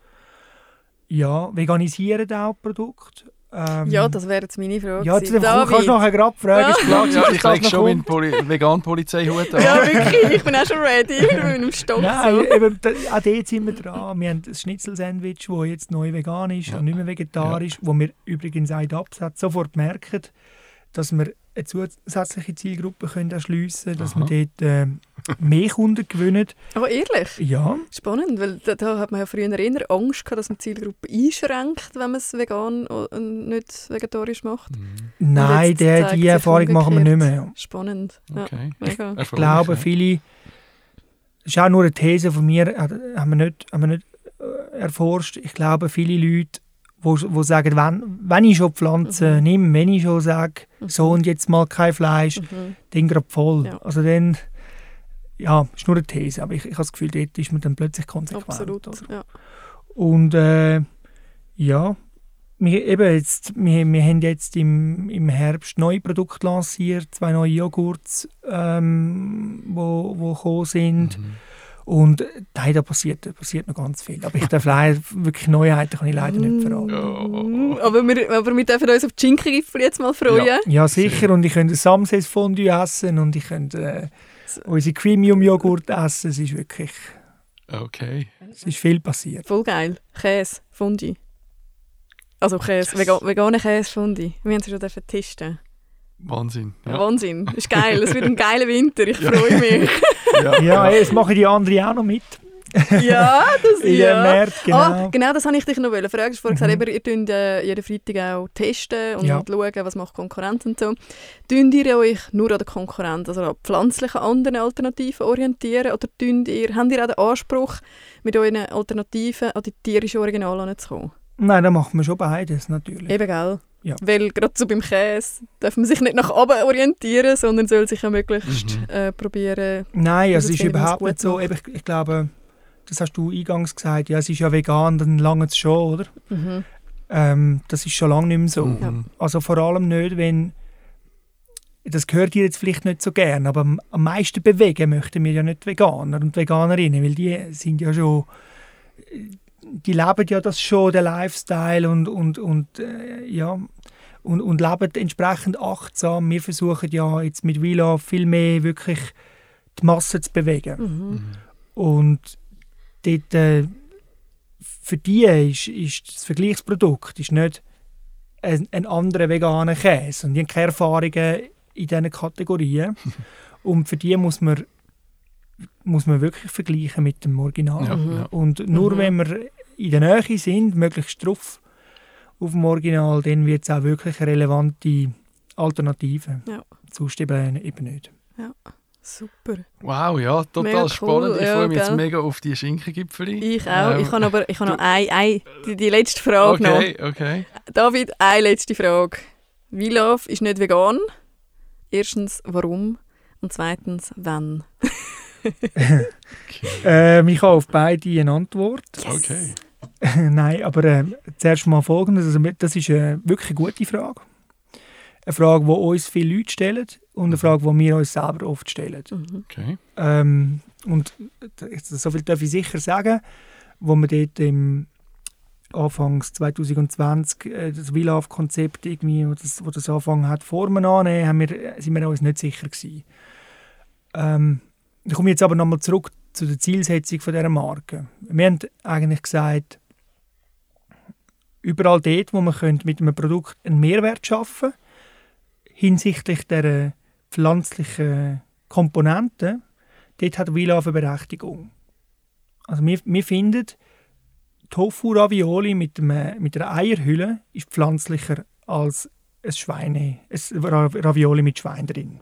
Ja, veganisieren auch die Produkte. Ähm, Ja, das wäre jetzt meine Frage. ja, kannst du David. nachher gerade fragen, Ja, dass ich lege schon meinen Poli Vegan-Polizeihut an. Ja, wirklich. Ich bin auch schon ready mit meinem Stock. Nein, eben, da, auch dort sind wir dran. Wir haben ein Schnitzel-Sandwich, das jetzt neu vegan ist Ja. und nicht mehr vegetarisch, wo wir übrigens auch in Absatz sofort merken, dass wir eine zusätzliche Zielgruppe können erschliessen können, dass Aha. wir dort äh, mehr Kunden gewinnen. Aber ehrlich, Ja, spannend, weil da, da hat man ja früher eher Angst gehabt, dass man die Zielgruppe einschränkt, wenn man es vegan und nicht vegetarisch macht. Mhm. nein, der, die Erfahrung machen wir nicht mehr. Ja. Spannend. Ja, Okay. mega. Ich glaube, viele, das ist auch nur eine These von mir, äh, haben wir nicht, haben wir nicht äh, erforscht. Ich glaube, viele Leute, wo, wo sagen, wenn, wenn ich schon Pflanzen Mhm. nehme, wenn ich schon sage, Mhm. so und jetzt mal kein Fleisch, Mhm. dann gerade voll. Ja. Also dann, ja, ist nur eine These, aber ich, ich habe das Gefühl, dort ist man dann plötzlich konsequent. Absolut. Ja. Und äh, ja, wir, eben jetzt, wir, wir haben jetzt im, im Herbst neue Produkte lanciert, zwei neue Joghurts, ähm, wo, wo gekommen sind. Mhm. Und äh, nein, da passiert, da passiert noch ganz viel. Aber ich darf leider, wirklich Neuheiten kann ich leider nicht verraten. Mm, Aber, wir, aber wir dürfen uns auf die Schinkengipfel jetzt mal freuen. Ja, sicher. Und ich könnte Samses Fondue essen und ich könnte äh, unsere Premium-Joghurt essen. Es ist wirklich, Okay. es ist viel passiert. Voll geil. Käse, Fondue. Also Käse, vega veganer Käse, Fondue. Wir haben es schon dürfen testen. Wahnsinn. Ja. Wahnsinn. Ist geil. Es wird ein geiler Winter. Ich Ja. freue mich. [laughs] Ja. Ja, jetzt machen die anderen auch noch mit. ja, das [laughs] In ja. März, genau. Ah, genau, das wollte ich dich noch fragen. Du hast vorhin Mhm. gesagt, ihr tut äh, jeden Freitag auch testen und Ja. schauen, was macht Konkurrenz und so. Tun ihr euch nur an der Konkurrenz, also an pflanzlichen anderen Alternativen orientieren oder tun ihr, habt ihr auch den Anspruch, mit euren Alternativen an die tierischen Originale heranzukommen? Nein, dann machen wir schon beides natürlich. Eben, gell? Ja. Weil gerade so beim Käse darf man sich nicht nach oben orientieren, sondern soll sich ja möglichst Mhm. äh, probieren. Nein, Also es ist überhaupt nicht so. Eben, Ich, ich glaube, das hast du eingangs gesagt, ja, es ist ja vegan, dann lange es schon, oder? Mhm. Ähm, das ist schon lange nicht mehr so. Mhm. Also vor allem nicht, wenn das gehört ihr jetzt vielleicht nicht so gern, aber am, am meisten bewegen möchten wir ja nicht Veganer und Veganerinnen, weil die sind ja schon die leben ja das schon, den Lifestyle und, und, und äh, ja, und, und leben entsprechend achtsam. Wir versuchen ja jetzt mit Vila viel mehr wirklich die Masse zu bewegen. Mhm. Und dort, äh, für die ist, ist das Vergleichsprodukt ist nicht ein, ein anderer veganer Käse. Und die haben keine Erfahrungen in diesen Kategorien. [laughs] Und für die muss man, muss man wirklich vergleichen mit dem Original. Ja, Mhm. ja. Und nur Mhm. wenn wir in der Nähe sind, möglichst drauf auf dem Original, dann wird es auch wirklich eine relevante Alternative. Ja. Sonst eben, eben nicht. Super. Wow, ja, total Mega cool, spannend. Ich ja, freue mich jetzt gell? mega auf die Schinkengipfel. Ich auch. Ähm, ich habe aber ich habe noch ein, ein, die, die letzte Frage noch. Okay, okay. David, eine letzte Frage. Vilaf ist nicht vegan. Erstens, warum? Und zweitens, wann? [laughs] Ähm, ich habe auf beide eine Antwort. Okay. [laughs] Nein, aber äh, zuerst mal folgendes. Also, das ist äh, wirklich eine gute Frage. Eine Frage, die uns viele Leute stellen und eine Frage, die wir uns selber oft stellen. Mhm. okay. Ähm, und äh, so viel darf ich sicher sagen, wo wir dort im Anfangs 2020 äh, das WILAF-Konzept irgendwie, wo das, wo das angefangen hat, Formen annehmen, haben wir, sind wir uns nicht sicher gewesen. Ähm, ich komme jetzt aber nochmal zurück zu der Zielsetzung von dieser Marke. Wir haben eigentlich gesagt, überall dort, wo man mit einem Produkt einen Mehrwert schaffen hinsichtlich der pflanzlichen Komponenten, dort hat WILAF eine Berechtigung. Also wir, wir finden, Tofu-Ravioli mit, mit einer Eierhülle ist pflanzlicher als ein Schweine, ein Ra- Ravioli mit Schwein drin.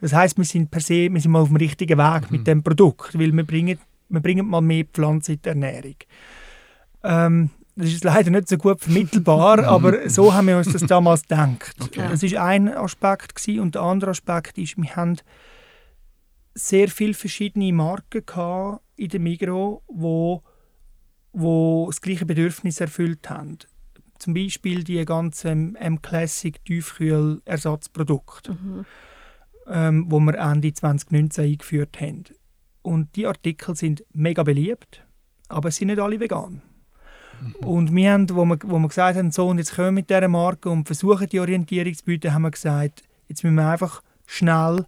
Das heißt, wir sind per se, wir sind mal auf dem richtigen Weg mit dem Produkt, weil wir bringen, wir bringen mal mehr Pflanzen in die Ernährung. Ähm, das ist leider nicht so gut vermittelbar, [laughs] aber so haben wir uns das damals gedacht. Okay. Das ist ein Aspekt gewesen. und der andere Aspekt ist, wir haben sehr viele verschiedene Marken gehabt in der Migro, wo, wo das gleiche Bedürfnis erfüllt haben. Zum Beispiel die ganzen M-Classic Tiefkühl-Ersatzprodukte, Mhm. Ähm, wo wir Ende 2019 eingeführt haben. Und die Artikel sind mega beliebt, aber es sind nicht alle vegan. Und wir haben, wo wir, wo wir gesagt haben, so und jetzt kommen wir mit dieser Marke und versuchen die Orientierung zu bieten, haben wir gesagt, jetzt müssen wir einfach schnell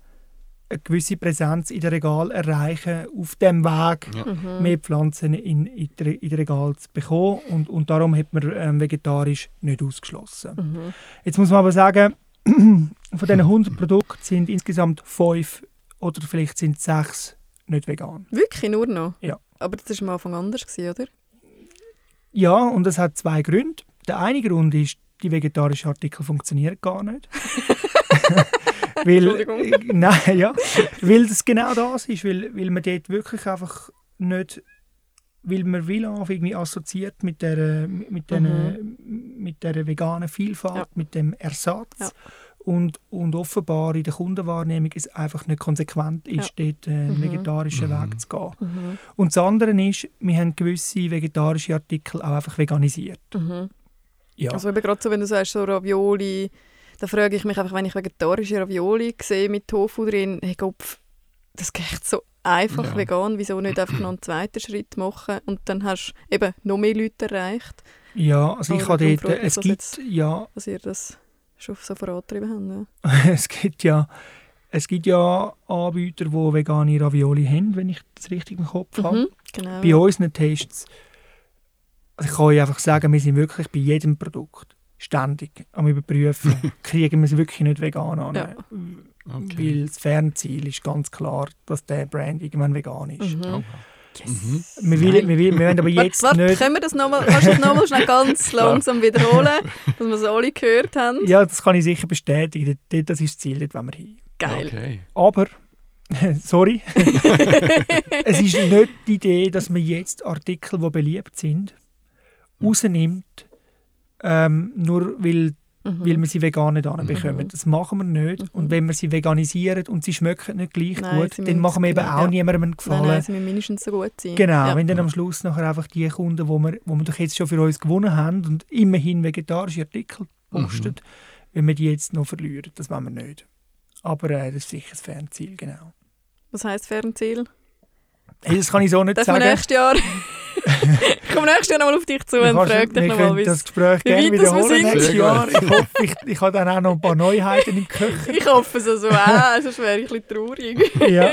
eine gewisse Präsenz in den Regal erreichen, auf dem Weg Ja. Mhm. mehr Pflanzen in, in, in den Regal zu bekommen. Und, und darum hat man ähm, vegetarisch nicht ausgeschlossen. Mhm. Jetzt muss man aber sagen, [clears throat] von diesen 100 Produkten sind insgesamt fünf oder vielleicht sind sechs nicht vegan. Wirklich nur noch? Ja. Aber das war am Anfang anders, oder? Ja, und das hat zwei Gründe. Der eine Grund ist, die vegetarischen Artikel funktionieren gar nicht. [laughs] weil, Entschuldigung. äh, nein, ja, weil das genau das ist, weil, weil man dort wirklich einfach nicht, weil man Wilaf irgendwie assoziiert mit der, mit der, mit der veganen Vielfalt, Ja. mit dem Ersatz. Ja. Und, und offenbar in der Kundenwahrnehmung ist einfach nicht konsequent ist, dort äh, einen Mhm. vegetarischen Mhm. Weg zu gehen. Mhm. Und das andere ist, wir haben gewisse vegetarische Artikel auch einfach veganisiert. Mhm. Ja. Also eben gerade so, wenn du sagst, so Ravioli, da frage ich mich einfach, wenn ich vegetarische Ravioli sehe mit Tofu drin, hey Kopf, das geht so einfach Ja. vegan, wieso nicht einfach noch einen zweiten Schritt machen und dann hast du eben noch mehr Leute erreicht, Ja, also ich habe dort, es das gibt jetzt. ja, dass ihr das schon so vorangetrieben habt. Ja. [laughs] es gibt ja, es gibt ja Anbieter, die vegane Ravioli haben, wenn ich das richtig im Kopf habe. Mhm, genau. Bei unseren Tests, also ich kann euch einfach sagen, wir sind wirklich bei jedem Produkt ständig am überprüfen, [laughs] kriegen wir es wirklich nicht vegan an. Ja. Okay. Weil das Fernziel ist ganz klar, dass der Brand irgendwann vegan ist. Mhm. Oh. Mhm. Wir, will, wir, wir wollen aber [laughs] Warte, jetzt warte, nicht... können wir das nochmal, kannst du das nochmal schnell ganz langsam wiederholen, dass wir es alle gehört haben? Ja, das kann ich sicher bestätigen. Dort- Das ist das Ziel, dort wollen wir hin. Geil. Okay. Aber, [laughs] sorry, [laughs] es ist nicht die Idee, dass man jetzt Artikel, die beliebt sind, rausnimmt, ähm, nur weil, Mhm. weil wir sie vegan nicht anbekommen. Das machen wir nicht. Und wenn wir sie veganisieren und sie schmecken nicht gleich Nein, gut, sie dann machen wir eben genau, auch ja. niemandem einen Nein, Gefallen. nein, sie müssen mindestens so gut sein. Genau, Ja. wenn dann am Schluss nachher einfach die Kunden, wo wir, wo wir doch jetzt schon für uns gewonnen haben und immerhin vegetarische Artikel posten, wenn wir die jetzt noch verlieren, das wollen wir nicht. Aber äh, das ist sicher das Fernziel, genau. Was heisst Fernziel? Hey, das kann ich so nicht wir sagen. nächstes Jahr? [laughs] [laughs] ich komme nächstes Jahr nochmal auf dich zu und frage dich nochmal, wie das Gespräch gerne wiederholen nächstes Jahr. Ich hoffe, ich, ich habe dann auch noch ein paar Neuheiten im Köcher. [laughs] Ich hoffe es also auch, sonst wäre ich ein bisschen traurig. [laughs] ja,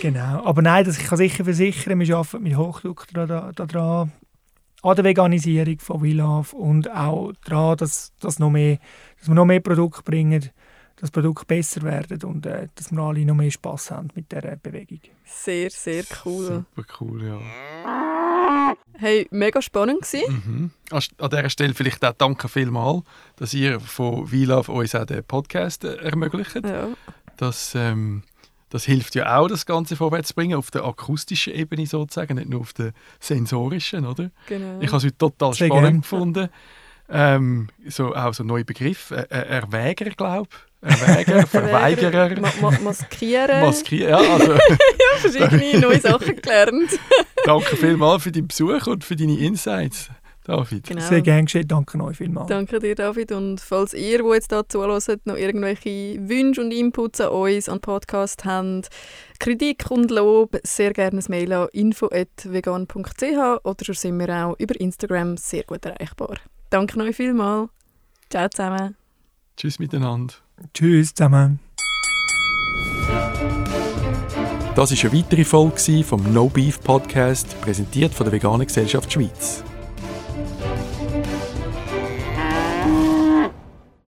genau. Aber nein, das, ich kann sicher versichern, wir arbeiten mit Hochdruck daran, da, an der Veganisierung von WeLove und auch daran, dass, dass, noch mehr, dass wir noch mehr Produkte bringen, das Produkt besser werden und äh, dass wir alle noch mehr Spass haben mit dieser Bewegung. Sehr, sehr cool. Super cool, ja. Hey, mega spannend gewesen. Mhm. An dieser Stelle vielleicht auch danke vielmals, dass ihr von WeLove uns auch den Podcast äh, ermöglicht. Ja. Das, ähm, das hilft ja auch, das Ganze vorwärts zu bringen, auf der akustischen Ebene sozusagen, nicht nur auf der sensorischen, oder? Genau. Ich habe es heute total Sehr spannend gern. gefunden. Ähm, so, auch so ein neuer Begriff, äh, äh Erwäger, glaube ich Erwäger, [laughs] Verweigerer. Ma ma maskieren. Maskieren, ja. Also. [laughs] ja, verschiedene [laughs] neue Sachen gelernt. Danke vielmals für deinen Besuch und für deine Insights. David. Genau. Sehr gerne geschehen. Danke euch vielmals. Danke dir, David. Und falls ihr, die jetzt hier zuhört, noch irgendwelche Wünsche und Inputs an uns, an den Podcast habt, Kritik und Lob, sehr gerne ein Mail an info.vegan.ch oder schon sind wir auch über Instagram sehr gut erreichbar. Danke euch vielmals. Ciao zusammen. Tschüss miteinander. Tschüss zusammen. Das ist eine weitere Folge vom No Beef Podcast, präsentiert von der Veganen Gesellschaft Schweiz.